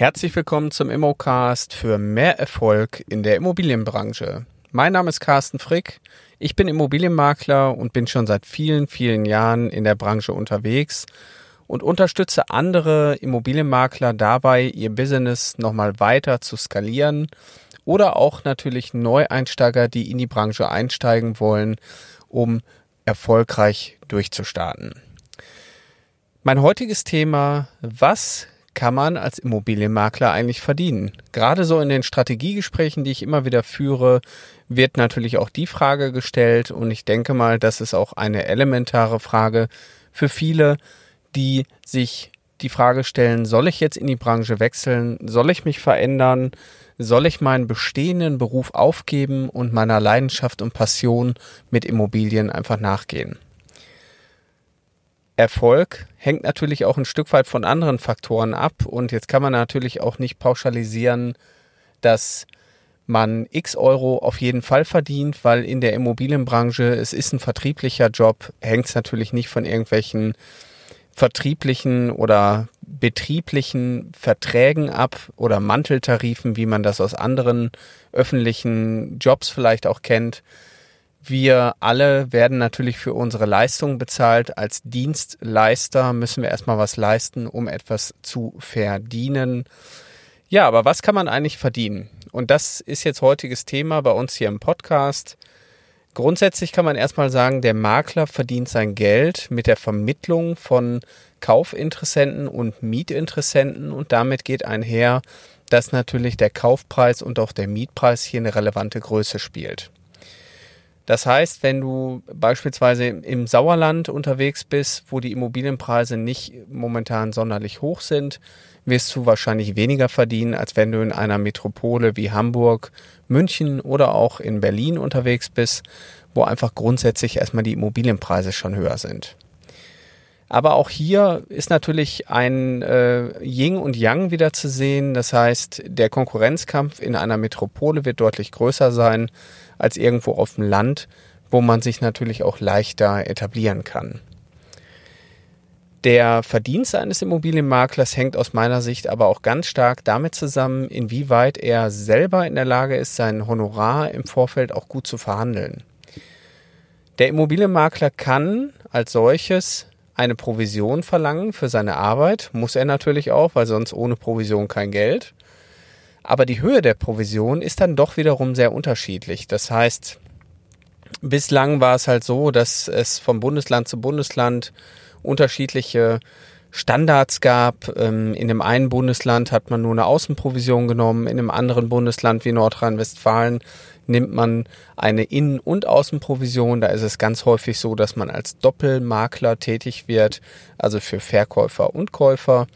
Herzlich willkommen zum Immocast für mehr Erfolg in der Immobilienbranche. Mein Name ist Carsten Frick. Ich bin Immobilienmakler und bin schon seit vielen, vielen Jahren in der Branche unterwegs und unterstütze andere Immobilienmakler dabei, ihr Business nochmal weiter zu skalieren oder auch natürlich Neueinsteiger, die in die Branche einsteigen wollen, um erfolgreich durchzustarten. Mein heutiges Thema, was kann man als Immobilienmakler eigentlich verdienen? Gerade so in den Strategiegesprächen, die ich immer wieder führe, wird natürlich auch die Frage gestellt und ich denke mal, das ist auch eine elementare Frage für viele, die sich die Frage stellen, soll ich jetzt in die Branche wechseln? Soll ich mich verändern? Soll ich meinen bestehenden Beruf aufgeben und meiner Leidenschaft und Passion mit Immobilien einfach nachgehen? Erfolg hängt natürlich auch ein Stück weit von anderen Faktoren ab. Und jetzt kann man natürlich auch nicht pauschalisieren, dass man x Euro auf jeden Fall verdient, weil in der Immobilienbranche, es ist ein vertrieblicher Job, hängt es natürlich nicht von irgendwelchen vertrieblichen oder betrieblichen Verträgen ab oder Manteltarifen, wie man das aus anderen öffentlichen Jobs vielleicht auch kennt, wir alle werden natürlich für unsere Leistung bezahlt. Als Dienstleister müssen wir erstmal was leisten, um etwas zu verdienen. Ja, aber was kann man eigentlich verdienen? Und das ist jetzt heutiges Thema bei uns hier im Podcast. Grundsätzlich kann man erstmal sagen, der Makler verdient sein Geld mit der Vermittlung von Kaufinteressenten und Mietinteressenten und damit geht einher, dass natürlich der Kaufpreis und auch der Mietpreis hier eine relevante Größe spielt. Das heißt, wenn du beispielsweise im Sauerland unterwegs bist, wo die Immobilienpreise nicht momentan sonderlich hoch sind, wirst du wahrscheinlich weniger verdienen, als wenn du in einer Metropole wie Hamburg, München oder auch in Berlin unterwegs bist, wo einfach grundsätzlich erstmal die Immobilienpreise schon höher sind. Aber auch hier ist natürlich ein äh, Yin und Yang wieder zu sehen. Das heißt, der Konkurrenzkampf in einer Metropole wird deutlich größer sein als irgendwo auf dem Land, wo man sich natürlich auch leichter etablieren kann. Der Verdienst eines Immobilienmaklers hängt aus meiner Sicht aber auch ganz stark damit zusammen, inwieweit er selber in der Lage ist, sein Honorar im Vorfeld auch gut zu verhandeln. Der Immobilienmakler kann als solches eine Provision verlangen für seine Arbeit, muss er natürlich auch, weil sonst ohne Provision kein Geld. Aber die Höhe der Provision ist dann doch wiederum sehr unterschiedlich. Das heißt, bislang war es halt so, dass es vom Bundesland zu Bundesland unterschiedliche Standards gab. Ähm, in dem einen Bundesland hat man nur eine Außenprovision genommen, in einem anderen Bundesland wie Nordrhein-Westfalen nimmt man eine Innen- und Außenprovision. Da ist es ganz häufig so, dass man als Doppelmakler tätig wird, also für Verkäufer und Käufer.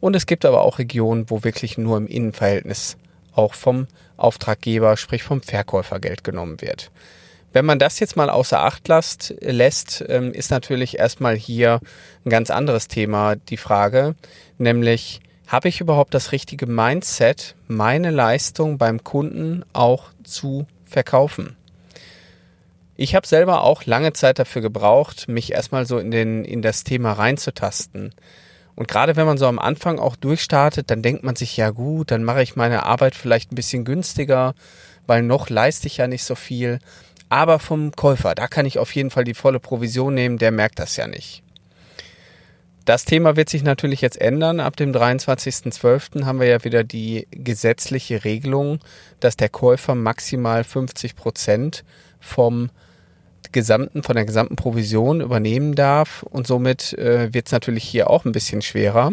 Und es gibt aber auch Regionen, wo wirklich nur im Innenverhältnis auch vom Auftraggeber, sprich vom Verkäufer Geld genommen wird. Wenn man das jetzt mal außer Acht lässt, lässt ähm, ist natürlich erstmal hier ein ganz anderes Thema die Frage, nämlich habe ich überhaupt das richtige Mindset, meine Leistung beim Kunden auch zu verkaufen? Ich habe selber auch lange Zeit dafür gebraucht, mich erstmal so in, den, in das Thema reinzutasten. Und gerade wenn man so am Anfang auch durchstartet, dann denkt man sich, ja gut, dann mache ich meine Arbeit vielleicht ein bisschen günstiger, weil noch leiste ich ja nicht so viel. Aber vom Käufer, da kann ich auf jeden Fall die volle Provision nehmen, der merkt das ja nicht. Das Thema wird sich natürlich jetzt ändern. Ab dem 23.12. haben wir ja wieder die gesetzliche Regelung, dass der Käufer maximal 50 Prozent vom gesamten, von der gesamten Provision übernehmen darf. Und somit äh, wird es natürlich hier auch ein bisschen schwerer.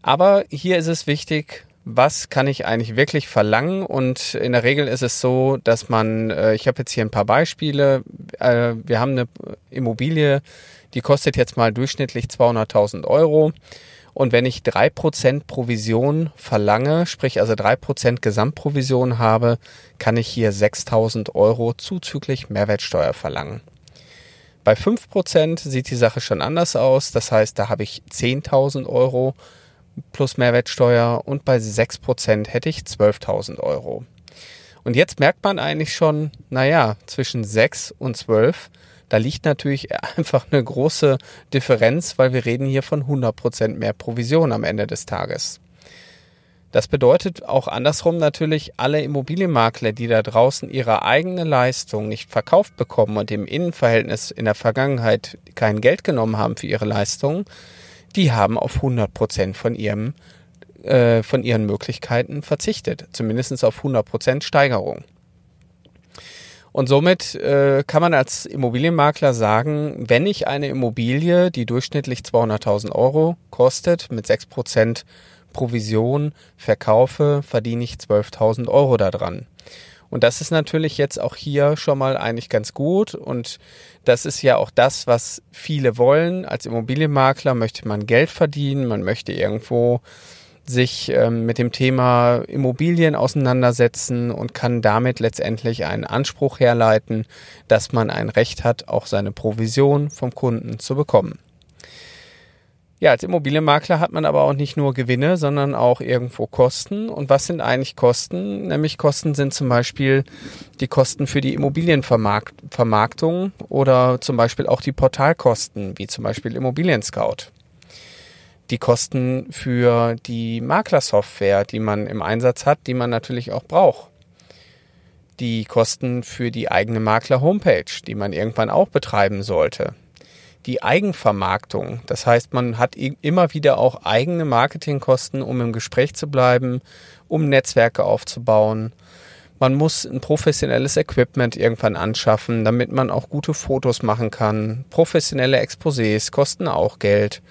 Aber hier ist es wichtig, was kann ich eigentlich wirklich verlangen? Und in der Regel ist es so, dass man, äh, ich habe jetzt hier ein paar Beispiele. Äh, wir haben eine Immobilie, die kostet jetzt mal durchschnittlich 200.000 Euro. Und wenn ich drei Prozent Provision verlange, sprich also drei Prozent Gesamtprovision habe, kann ich hier 6000 Euro zuzüglich Mehrwertsteuer verlangen. Bei fünf Prozent sieht die Sache schon anders aus. Das heißt, da habe ich 10.000 Euro plus Mehrwertsteuer und bei sechs Prozent hätte ich 12.000 Euro. Und jetzt merkt man eigentlich schon, naja, zwischen sechs und zwölf da liegt natürlich einfach eine große Differenz, weil wir reden hier von 100% mehr Provision am Ende des Tages. Das bedeutet auch andersrum natürlich, alle Immobilienmakler, die da draußen ihre eigene Leistung nicht verkauft bekommen und im Innenverhältnis in der Vergangenheit kein Geld genommen haben für ihre Leistung, die haben auf 100 Prozent von ihrem äh, von ihren Möglichkeiten verzichtet, zumindest auf 100 Prozent Steigerung. Und somit äh, kann man als Immobilienmakler sagen, wenn ich eine Immobilie, die durchschnittlich 200.000 Euro kostet, mit 6% Provision verkaufe, verdiene ich 12.000 Euro daran. Und das ist natürlich jetzt auch hier schon mal eigentlich ganz gut. Und das ist ja auch das, was viele wollen. Als Immobilienmakler möchte man Geld verdienen, man möchte irgendwo sich ähm, mit dem Thema Immobilien auseinandersetzen und kann damit letztendlich einen Anspruch herleiten, dass man ein Recht hat, auch seine Provision vom Kunden zu bekommen. Ja, als Immobilienmakler hat man aber auch nicht nur Gewinne, sondern auch irgendwo Kosten. Und was sind eigentlich Kosten? Nämlich Kosten sind zum Beispiel die Kosten für die Immobilienvermarktung oder zum Beispiel auch die Portalkosten, wie zum Beispiel Immobilien Scout die Kosten für die Maklersoftware, die man im Einsatz hat, die man natürlich auch braucht. Die Kosten für die eigene Makler-Homepage, die man irgendwann auch betreiben sollte. Die Eigenvermarktung, das heißt, man hat immer wieder auch eigene Marketingkosten, um im Gespräch zu bleiben, um Netzwerke aufzubauen. Man muss ein professionelles Equipment irgendwann anschaffen, damit man auch gute Fotos machen kann. Professionelle Exposés kosten auch Geld.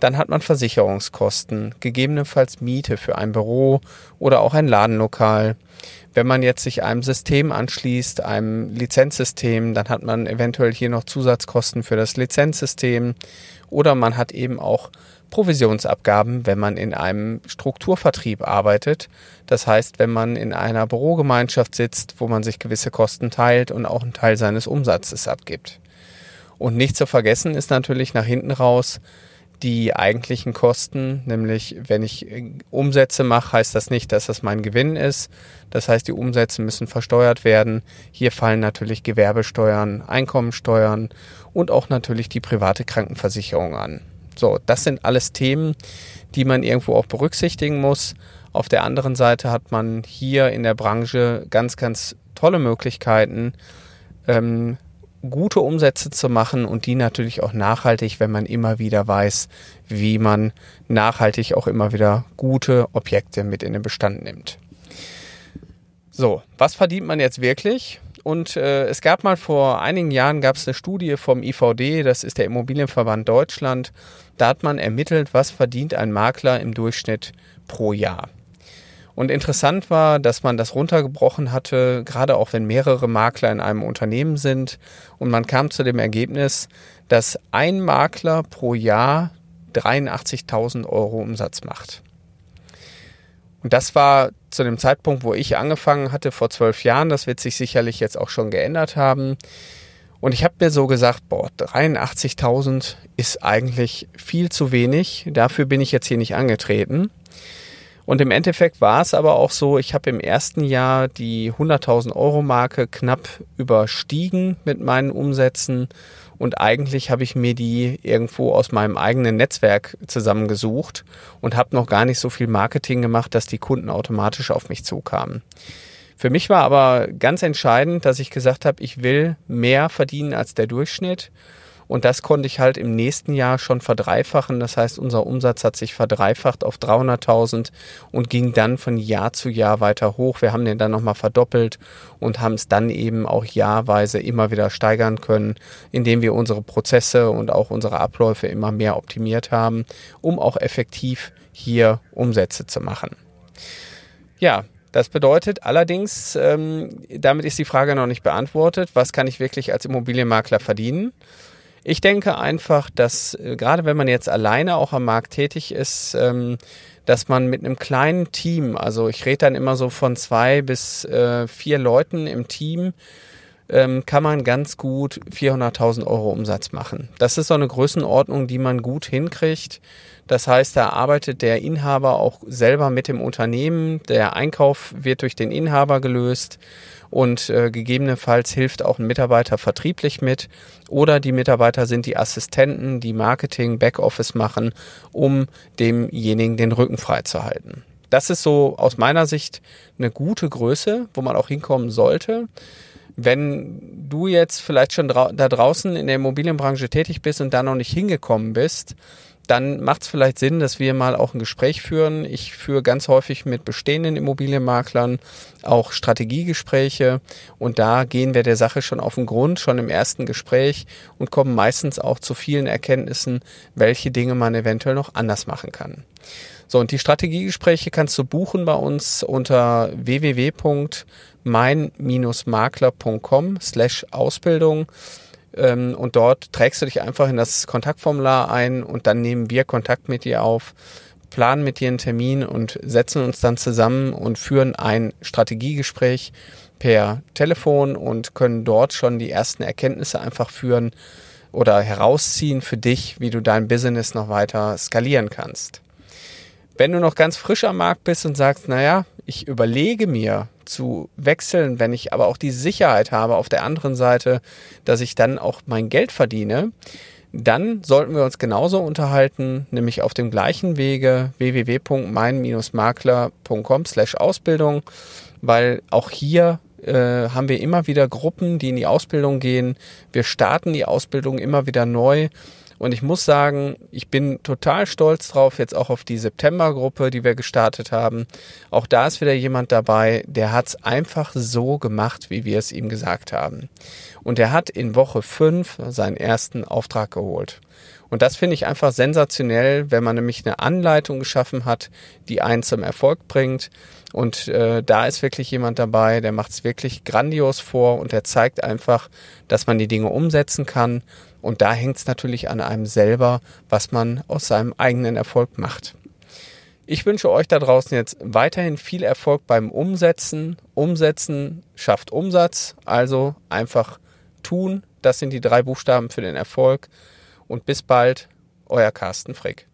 Dann hat man Versicherungskosten, gegebenenfalls Miete für ein Büro oder auch ein Ladenlokal. Wenn man jetzt sich einem System anschließt, einem Lizenzsystem, dann hat man eventuell hier noch Zusatzkosten für das Lizenzsystem oder man hat eben auch Provisionsabgaben, wenn man in einem Strukturvertrieb arbeitet. Das heißt, wenn man in einer Bürogemeinschaft sitzt, wo man sich gewisse Kosten teilt und auch einen Teil seines Umsatzes abgibt. Und nicht zu vergessen ist natürlich nach hinten raus die eigentlichen Kosten, nämlich wenn ich äh, Umsätze mache, heißt das nicht, dass das mein Gewinn ist. Das heißt, die Umsätze müssen versteuert werden. Hier fallen natürlich Gewerbesteuern, Einkommensteuern und auch natürlich die private Krankenversicherung an. So, das sind alles Themen, die man irgendwo auch berücksichtigen muss. Auf der anderen Seite hat man hier in der Branche ganz, ganz tolle Möglichkeiten, ähm, gute Umsätze zu machen und die natürlich auch nachhaltig, wenn man immer wieder weiß, wie man nachhaltig auch immer wieder gute Objekte mit in den Bestand nimmt. So, was verdient man jetzt wirklich? Und äh, es gab mal vor einigen Jahren gab es eine Studie vom IVD, das ist der Immobilienverband Deutschland. Da hat man ermittelt, was verdient ein Makler im Durchschnitt pro Jahr. Und interessant war, dass man das runtergebrochen hatte, gerade auch wenn mehrere Makler in einem Unternehmen sind. Und man kam zu dem Ergebnis, dass ein Makler pro Jahr 83.000 Euro Umsatz macht. Und das war zu dem Zeitpunkt, wo ich angefangen hatte, vor zwölf Jahren. Das wird sich sicherlich jetzt auch schon geändert haben. Und ich habe mir so gesagt, boah, 83.000 ist eigentlich viel zu wenig. Dafür bin ich jetzt hier nicht angetreten. Und im Endeffekt war es aber auch so, ich habe im ersten Jahr die 100.000 Euro Marke knapp überstiegen mit meinen Umsätzen. Und eigentlich habe ich mir die irgendwo aus meinem eigenen Netzwerk zusammengesucht und habe noch gar nicht so viel Marketing gemacht, dass die Kunden automatisch auf mich zukamen. Für mich war aber ganz entscheidend, dass ich gesagt habe, ich will mehr verdienen als der Durchschnitt und das konnte ich halt im nächsten Jahr schon verdreifachen. Das heißt, unser Umsatz hat sich verdreifacht auf 300.000 und ging dann von Jahr zu Jahr weiter hoch. Wir haben den dann nochmal verdoppelt und haben es dann eben auch jahrweise immer wieder steigern können, indem wir unsere Prozesse und auch unsere Abläufe immer mehr optimiert haben, um auch effektiv hier Umsätze zu machen. Ja, das bedeutet allerdings, ähm, damit ist die Frage noch nicht beantwortet, was kann ich wirklich als Immobilienmakler verdienen? Ich denke einfach, dass äh, gerade wenn man jetzt alleine auch am Markt tätig ist, ähm, dass man mit einem kleinen Team, also ich rede dann immer so von zwei bis äh, vier Leuten im Team, ähm, kann man ganz gut 400.000 Euro Umsatz machen. Das ist so eine Größenordnung, die man gut hinkriegt. Das heißt, da arbeitet der Inhaber auch selber mit dem Unternehmen. Der Einkauf wird durch den Inhaber gelöst und äh, gegebenenfalls hilft auch ein Mitarbeiter vertrieblich mit oder die Mitarbeiter sind die Assistenten, die Marketing, Backoffice machen, um demjenigen den Rücken frei zu halten. das ist so aus meiner Sicht eine gute Größe, wo man auch hinkommen sollte. Wenn du jetzt vielleicht schon da draußen in der Immobilienbranche tätig bist und da noch nicht hingekommen bist, dann macht es vielleicht Sinn, dass wir mal auch ein Gespräch führen. Ich führe ganz häufig mit bestehenden Immobilienmaklern auch Strategiegespräche und da gehen wir der Sache schon auf den Grund, schon im ersten Gespräch und kommen meistens auch zu vielen Erkenntnissen, welche Dinge man eventuell noch anders machen kann. So, und die Strategiegespräche kannst du buchen bei uns unter www.mein-makler.com slash Ausbildung. Ähm, und dort trägst du dich einfach in das Kontaktformular ein und dann nehmen wir Kontakt mit dir auf, planen mit dir einen Termin und setzen uns dann zusammen und führen ein Strategiegespräch per Telefon und können dort schon die ersten Erkenntnisse einfach führen oder herausziehen für dich, wie du dein Business noch weiter skalieren kannst. Wenn du noch ganz frisch am Markt bist und sagst, naja, ich überlege mir zu wechseln, wenn ich aber auch die Sicherheit habe auf der anderen Seite, dass ich dann auch mein Geld verdiene, dann sollten wir uns genauso unterhalten, nämlich auf dem gleichen Wege www.mein-makler.com/ausbildung, weil auch hier äh, haben wir immer wieder Gruppen, die in die Ausbildung gehen. Wir starten die Ausbildung immer wieder neu und ich muss sagen, ich bin total stolz drauf, jetzt auch auf die Septembergruppe, die wir gestartet haben. Auch da ist wieder jemand dabei, der hat es einfach so gemacht, wie wir es ihm gesagt haben. Und er hat in Woche fünf seinen ersten Auftrag geholt. Und das finde ich einfach sensationell, wenn man nämlich eine Anleitung geschaffen hat, die einen zum Erfolg bringt. Und äh, da ist wirklich jemand dabei, der macht es wirklich grandios vor und der zeigt einfach, dass man die Dinge umsetzen kann und da hängt es natürlich an einem selber, was man aus seinem eigenen Erfolg macht. Ich wünsche euch da draußen jetzt weiterhin viel Erfolg beim Umsetzen. Umsetzen schafft Umsatz, also einfach tun. Das sind die drei Buchstaben für den Erfolg. Und bis bald, euer Carsten Frick.